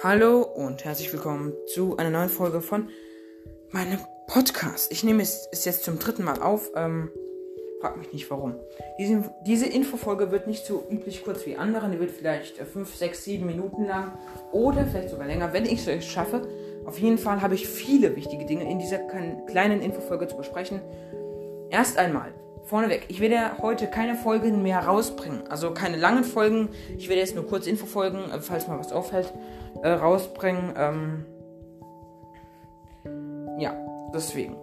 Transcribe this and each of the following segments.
Hallo und herzlich willkommen zu einer neuen Folge von meinem Podcast. Ich nehme es, es jetzt zum dritten Mal auf. Ähm, frag mich nicht warum. Diese, diese Infofolge wird nicht so üblich kurz wie andere. Die wird vielleicht 5, 6, 7 Minuten lang oder vielleicht sogar länger, wenn ich es schaffe. Auf jeden Fall habe ich viele wichtige Dinge in dieser kleinen Infofolge zu besprechen. Erst einmal, vorneweg, ich werde heute keine Folgen mehr rausbringen. Also keine langen Folgen. Ich werde jetzt nur kurz Infofolgen, äh, falls mal was auffällt äh, rausbringen. Ähm, ja, deswegen.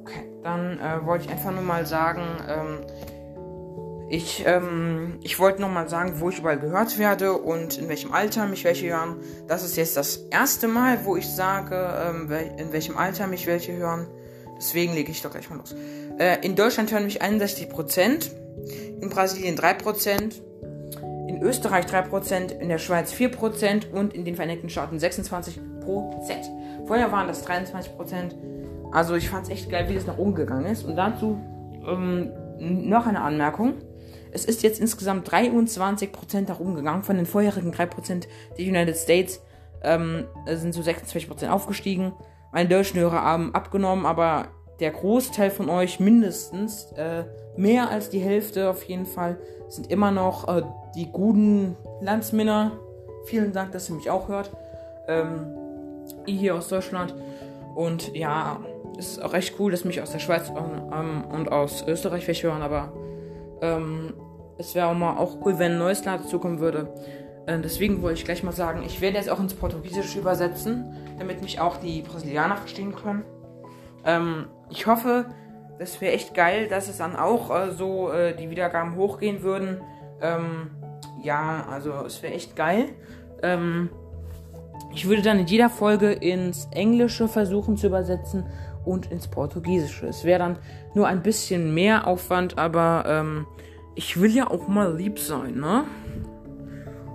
Okay, dann äh, wollte ich einfach nur mal sagen, ähm, ich, ähm, ich wollte noch mal sagen, wo ich überall gehört werde und in welchem Alter mich welche hören. Das ist jetzt das erste Mal, wo ich sage, ähm, in welchem Alter mich welche hören. Deswegen lege ich doch gleich mal los. Äh, in Deutschland hören mich 61%, in Brasilien 3%, in Österreich 3%, in der Schweiz 4% und in den Vereinigten Staaten 26%. Vorher waren das 23%. Also ich fand es echt geil, wie das nach oben gegangen ist. Und dazu ähm, noch eine Anmerkung. Es ist jetzt insgesamt 23% nach oben gegangen. Von den vorherigen 3% der United States ähm, sind so 26% aufgestiegen. Meine deutschen Hörer haben abgenommen, aber der Großteil von euch, mindestens äh, mehr als die Hälfte auf jeden Fall, sind immer noch äh, die guten Landsmänner. Vielen Dank, dass ihr mich auch hört. Ähm, ihr hier aus Deutschland. Und ja, ist auch recht cool, dass mich aus der Schweiz ähm, und aus Österreich welche hören, aber ähm, es wäre auch mal auch cool, wenn ein neues Land dazukommen würde. Äh, deswegen wollte ich gleich mal sagen, ich werde jetzt auch ins Portugiesische übersetzen, damit mich auch die Brasilianer verstehen können. Ähm, ich hoffe, das wäre echt geil, dass es dann auch äh, so äh, die Wiedergaben hochgehen würden. Ähm, ja, also es wäre echt geil. Ähm, ich würde dann in jeder Folge ins Englische versuchen zu übersetzen und ins Portugiesische. Es wäre dann nur ein bisschen mehr Aufwand, aber ähm, ich will ja auch mal lieb sein, ne?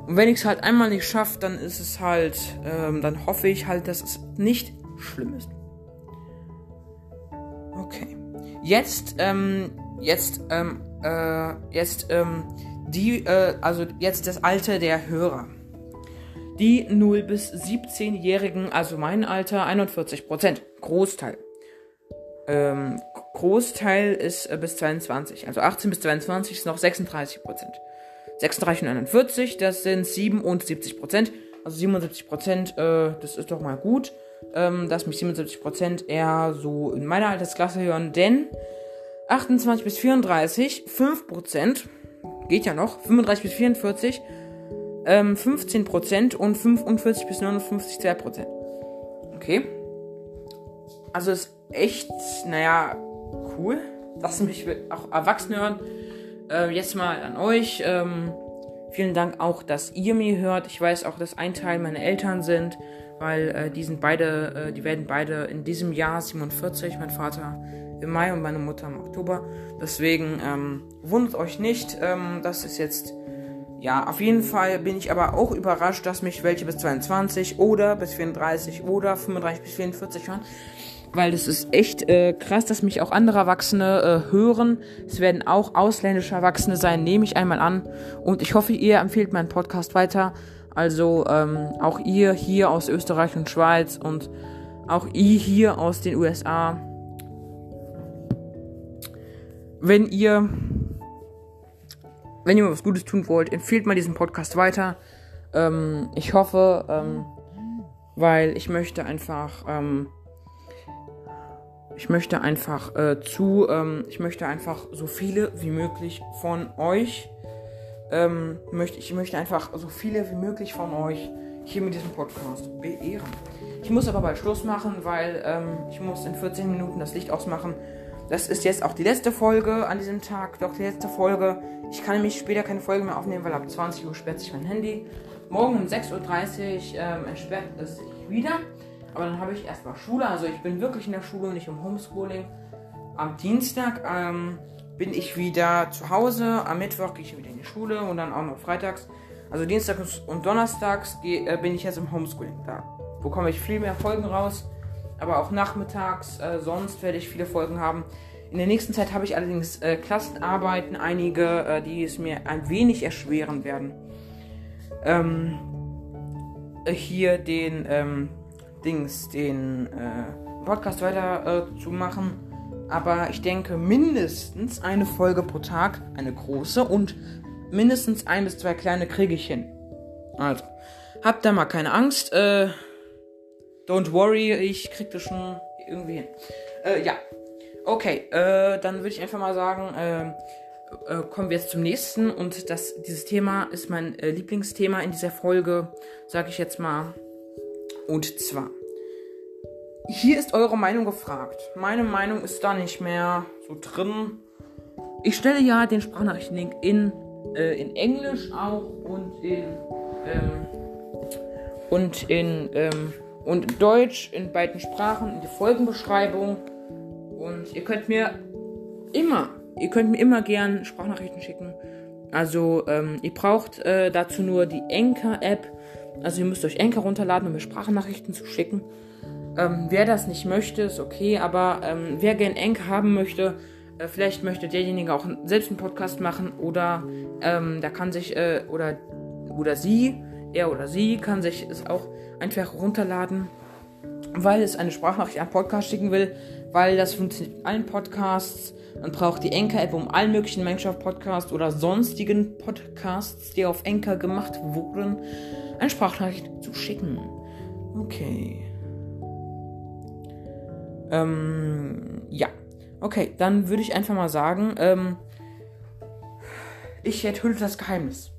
Und wenn ich es halt einmal nicht schaffe, dann ist es halt, ähm, dann hoffe ich halt, dass es nicht schlimm ist. Okay. Jetzt, ähm, jetzt, ähm, äh, jetzt, ähm, die, äh, also jetzt das Alter der Hörer. Die 0 bis 17-Jährigen, also mein Alter, 41 Prozent. Großteil. Ähm, Großteil ist äh, bis 22. Also 18 bis 22 ist noch 36 Prozent. 36 und 41, das sind 77 Prozent. Also 77 Prozent, äh, das ist doch mal gut, ähm, dass mich 77 Prozent eher so in meiner Altersklasse hören, denn 28 bis 34, 5 Prozent, geht ja noch, 35 bis 44, ähm, 15 Prozent und 45 bis 59, 2 Prozent. Okay. Also ist echt, naja, cool, dass mich auch Erwachsene hören. Äh, jetzt mal an euch. Ähm, vielen Dank auch, dass ihr mir hört. Ich weiß auch, dass ein Teil meine Eltern sind, weil äh, die sind beide, äh, die werden beide in diesem Jahr 47. Mein Vater im Mai und meine Mutter im Oktober. Deswegen ähm, wundert euch nicht, ähm, dass es jetzt ja, auf jeden Fall bin ich aber auch überrascht, dass mich welche bis 22 oder bis 34 oder 35 bis 44 hören weil das ist echt äh, krass, dass mich auch andere Erwachsene äh, hören. Es werden auch ausländische Erwachsene sein, nehme ich einmal an. Und ich hoffe, ihr empfehlt meinen Podcast weiter. Also ähm, auch ihr hier aus Österreich und Schweiz und auch ihr hier aus den USA. Wenn ihr, wenn ihr was Gutes tun wollt, empfehlt mal diesen Podcast weiter. Ähm, ich hoffe, ähm, weil ich möchte einfach ähm, ich möchte einfach äh, zu, ähm, ich möchte einfach so viele wie möglich von euch, ähm, möchte, ich möchte einfach so viele wie möglich von euch hier mit diesem Podcast beehren. Ich muss aber bald Schluss machen, weil ähm, ich muss in 14 Minuten das Licht ausmachen. Das ist jetzt auch die letzte Folge an diesem Tag, doch die letzte Folge. Ich kann nämlich später keine Folge mehr aufnehmen, weil ab 20 Uhr sperrt sich mein Handy. Morgen um 6.30 Uhr ähm, entsperrt es sich wieder. Aber dann habe ich erstmal Schule. Also ich bin wirklich in der Schule, nicht im Homeschooling. Am Dienstag ähm, bin ich wieder zu Hause. Am Mittwoch gehe ich wieder in die Schule und dann auch noch freitags. Also Dienstags und Donnerstags geh, äh, bin ich jetzt im Homeschooling. Da bekomme ich viel mehr Folgen raus. Aber auch nachmittags, äh, sonst werde ich viele Folgen haben. In der nächsten Zeit habe ich allerdings äh, Klassenarbeiten, einige, äh, die es mir ein wenig erschweren werden. ähm, hier den ähm, Dings, den äh, Podcast weiter äh, zu machen. Aber ich denke mindestens eine Folge pro Tag, eine große und mindestens ein bis zwei kleine kriege ich hin. Also, habt da mal keine Angst. Äh, don't worry, ich krieg das schon irgendwie hin. Äh, ja. Okay, äh, dann würde ich einfach mal sagen, äh, äh, kommen wir jetzt zum nächsten. Und das, dieses Thema ist mein äh, Lieblingsthema in dieser Folge, sage ich jetzt mal. Und zwar, hier ist eure Meinung gefragt. Meine Meinung ist da nicht mehr so drin. Ich stelle ja den Sprachnachrichtenlink in, äh, in Englisch auch und in, ähm, und in, ähm, und Deutsch in beiden Sprachen in die Folgenbeschreibung. Und ihr könnt mir immer Ihr könnt mir immer gern Sprachnachrichten schicken. Also, ähm, ihr braucht äh, dazu nur die Anchor-App. Also, ihr müsst euch Anchor runterladen, um mir Sprachnachrichten zu schicken. Ähm, wer das nicht möchte, ist okay. Aber ähm, wer gern Anchor haben möchte, äh, vielleicht möchte derjenige auch selbst einen Podcast machen. Oder ähm, da kann sich, äh, oder, oder sie, er oder sie, kann sich es auch einfach runterladen, weil es eine Sprachnachricht an Podcast schicken will. Weil das funktioniert in allen Podcasts. Man braucht die Anchor-App, um allen möglichen Minecraft-Podcasts oder sonstigen Podcasts, die auf Anchor gemacht wurden, eine Sprachnachricht zu schicken. Okay. Ähm, ja. Okay, dann würde ich einfach mal sagen, ähm, ich enthülle das Geheimnis.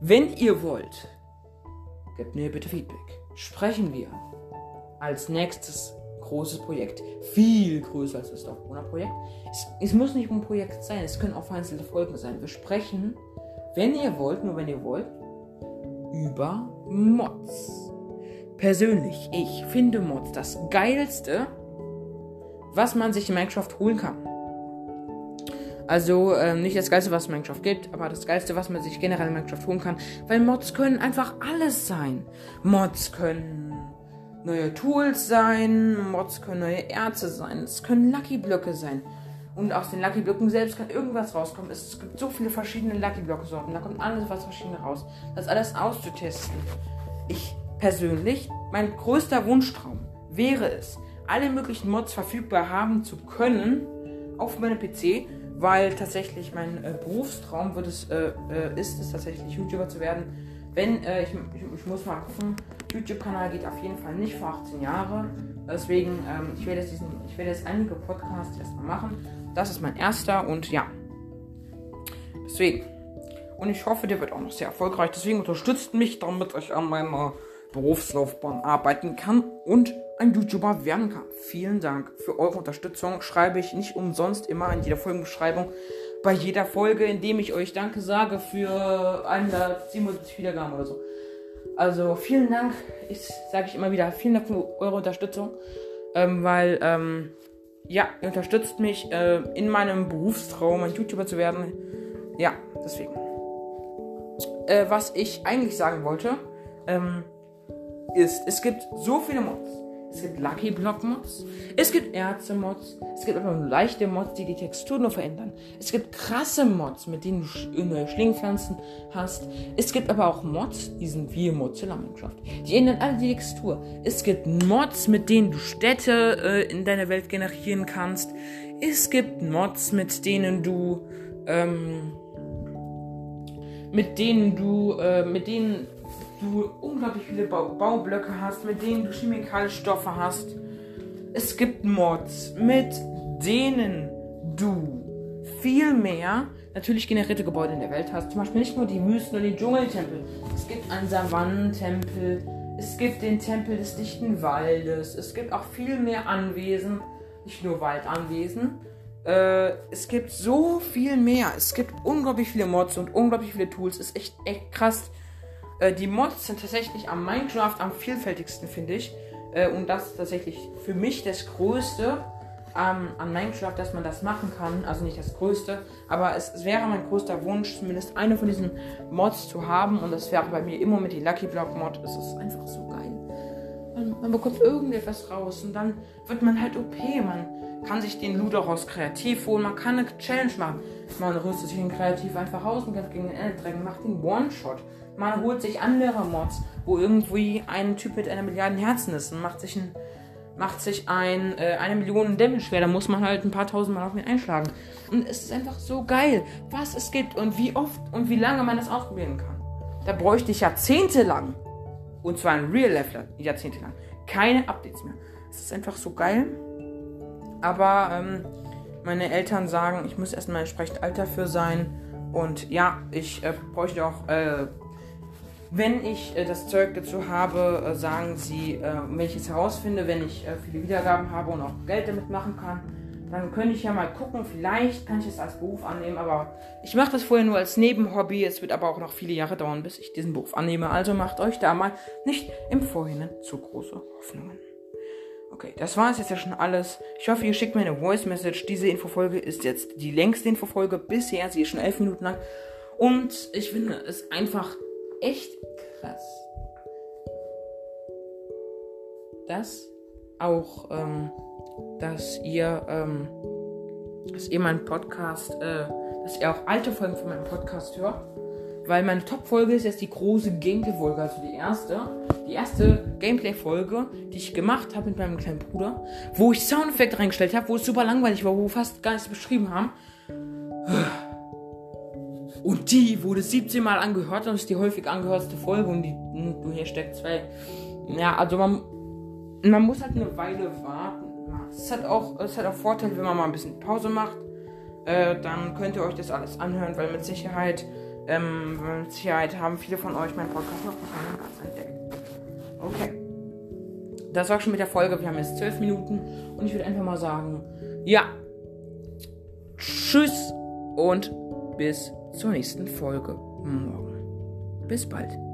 Wenn ihr wollt, gebt mir bitte Feedback. Sprechen wir als nächstes großes Projekt. Viel größer als das Dorfbewohner-Projekt. Es, es, muss nicht ein Projekt sein, es können auch vereinzelte Folgen sein. Wir sprechen, wenn ihr wollt, nur wenn ihr wollt, über Mods. Persönlich, ich finde Mods das geilste, was man sich in Minecraft holen kann. Also ähm, nicht das geilste, was es in Minecraft gibt, aber das geilste, was man sich generell in Minecraft holen kann. Weil Mods können einfach alles sein. Mods können neue Tools sein, Mods können neue Erze sein, es können Lucky Blöcke sein. Und aus den Lucky Blöcken selbst kann irgendwas rauskommen. Es gibt so viele verschiedene Lucky Block Sorten, da kommt alles was verschiedene raus. Das alles auszutesten. Ich persönlich, mein größter Wunschtraum wäre es, alle möglichen Mods verfügbar haben zu können auf meinem PC, weil tatsächlich mein äh, Berufstraum wird es, äh, äh, ist es tatsächlich YouTuber zu werden wenn, äh, ich, ich, ich, muss mal gucken, YouTube-Kanal geht auf jeden Fall nicht vor 18 Jahre. Deswegen, ähm, ich werde jetzt diesen, ich werde jetzt einige Podcasts erstmal machen. Das ist mein erster und ja. Deswegen. Und ich hoffe, der wird auch noch sehr erfolgreich. Deswegen unterstützt mich, damit ich an meiner Berufslaufbahn arbeiten kann und ein YouTuber werden kann. Vielen Dank für eure Unterstützung. Schreibe ich nicht umsonst immer in jeder Folgenbeschreibung bei jeder Folge, indem ich euch Danke sage für 177 Wiedergaben oder so. Also vielen Dank, ich sage ich immer wieder, vielen Dank für eure Unterstützung, ähm, weil ähm, ja, ihr unterstützt mich äh, in meinem Berufstraum, ein YouTuber zu werden. Ja, deswegen. Äh, was ich eigentlich sagen wollte, ähm, ist, es gibt so viele Mods es gibt Lucky Block Mods. Es gibt Ärzte Mods. Es gibt aber leichte Mods, die die Textur nur verändern. Es gibt krasse Mods, mit denen du neue Schlingpflanzen hast. Es gibt aber auch Mods, die sind wie Mozilla Minecraft. Die ändern alle die Textur. Es gibt Mods, mit denen du Städte äh, in deiner Welt generieren kannst. Es gibt Mods, mit denen du ähm, mit denen du äh, mit denen du unglaublich viele Bau Baublöcke hast, mit denen du Chemikalstoffe hast. Es gibt Mods, mit denen du viel mehr natürlich generierte Gebäude in der Welt hast. Zum Beispiel nicht nur die Wüsten und die Dschungeltempel. Es gibt einen Savannentempel. Es gibt den Tempel des dichten Waldes. Es gibt auch viel mehr Anwesen. Nicht nur Waldanwesen. Äh, es gibt so viel mehr. Es gibt unglaublich viele Mods und unglaublich viele Tools. Ist echt, echt krass. Äh, die Mods sind tatsächlich am Minecraft am vielfältigsten, finde ich. Äh, und das ist tatsächlich für mich das Größte ähm, an Minecraft, dass man das machen kann. Also nicht das Größte, aber es, es, wäre mein größter Wunsch, zumindest eine von diesen Mods zu haben. Und das wäre bei mir immer mit die Lucky Block Mod. Es ist einfach so geil. Man, man bekommt irgendetwas raus und dann wird man halt OP. Man kann sich den aus Kreativ holen. Man kann eine Challenge machen. Man rüstet sich in Kreativ einfach aus und kämpft gegen den Enddrängen, macht den One-Shot man holt sich andere Mods, wo irgendwie ein Typ mit einer Milliarde Herzen ist und macht sich ein macht sich ein, äh, eine Million Damage schwer. Da muss man halt ein paar tausend Mal auf ihn einschlagen. Und es ist einfach so geil, was es gibt und wie oft und wie lange man das ausprobieren kann. Da bräuchte ich Jahrzehnte lang. Und zwar ein Real Leveler, Jahrzehnte lang. Keine Updates mehr. Es ist einfach so geil. Aber ähm, meine Eltern sagen, ich muss erstmal entsprechend alt dafür sein. Und ja, ich äh, bräuchte auch, äh, wenn ich äh, das Zeug dazu habe, äh, sagen sie, äh, wenn ich es herausfinde, wenn ich äh, viele Wiedergaben habe und auch Geld damit machen kann, dann könnte ich ja mal gucken, vielleicht kann ich es als Beruf annehmen, aber ich mache das vorher nur als Nebenhobby. Es wird aber auch noch viele Jahre dauern, bis ich diesen Beruf annehme. Also macht euch da mal nicht im Vorhinein zu große Hoffnungen. Okay, das war es jetzt ja schon alles. Ich hoffe, ihr schickt mir eine Voice Message. Diese Infofolge ist jetzt die längste Infofolge bisher. Sie ist schon elf Minuten lang. Und ich finde es einfach echt krass, dass auch, ähm, dass ihr, ähm, dass ihr meinen Podcast, äh, dass ihr auch alte Folgen von meinem Podcast hört. Weil meine Top-Folge ist jetzt die große Gameplay-Folge, also die erste. Die erste Gameplay-Folge, die ich gemacht habe mit meinem kleinen Bruder, wo ich Soundeffekte reingestellt habe, wo es super langweilig war, wo wir fast gar nichts beschrieben haben. Und die wurde 17 Mal angehört und ist die häufig angehörte Folge und die du hier steckt zwei. Ja, also man, man muss halt eine Weile warten. Es hat auch, es hat auch Vorteile, wenn man mal ein bisschen Pause macht. Äh, dann könnt ihr euch das alles anhören, weil mit Sicherheit ähm, mit Sicherheit haben viele von euch meinen Podcast noch ganz entdeckt. Okay. Das war schon mit der Folge. Wir haben jetzt zwölf Minuten. Und ich würde einfach mal sagen, ja. Tschüss und bis zur nächsten Folge morgen. Bis bald.